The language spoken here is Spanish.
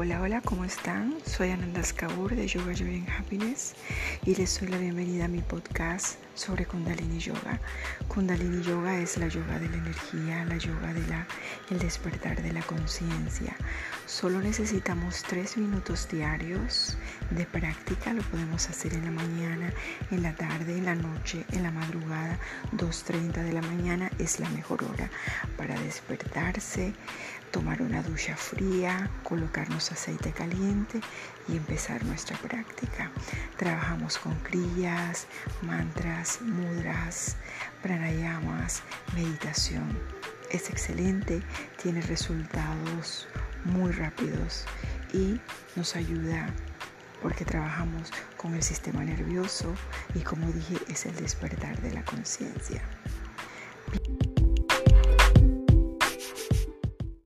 Hola, hola, ¿cómo están? Soy Anandas Kaur de Yoga Joy and Happiness y les doy la bienvenida a mi podcast sobre Kundalini Yoga. Kundalini Yoga es la yoga de la energía, la yoga de la el despertar de la conciencia. Solo necesitamos tres minutos diarios de práctica. Lo podemos hacer en la mañana, en la tarde, en la noche, en la madrugada. 2.30 de la mañana es la mejor hora para despertarse, tomar una ducha fría, colocarnos aceite caliente y empezar nuestra práctica. Trabajamos con crillas, mantras, mudras, pranayamas, meditación. Es excelente, tiene resultados muy rápidos y nos ayuda porque trabajamos con el sistema nervioso y como dije es el despertar de la conciencia.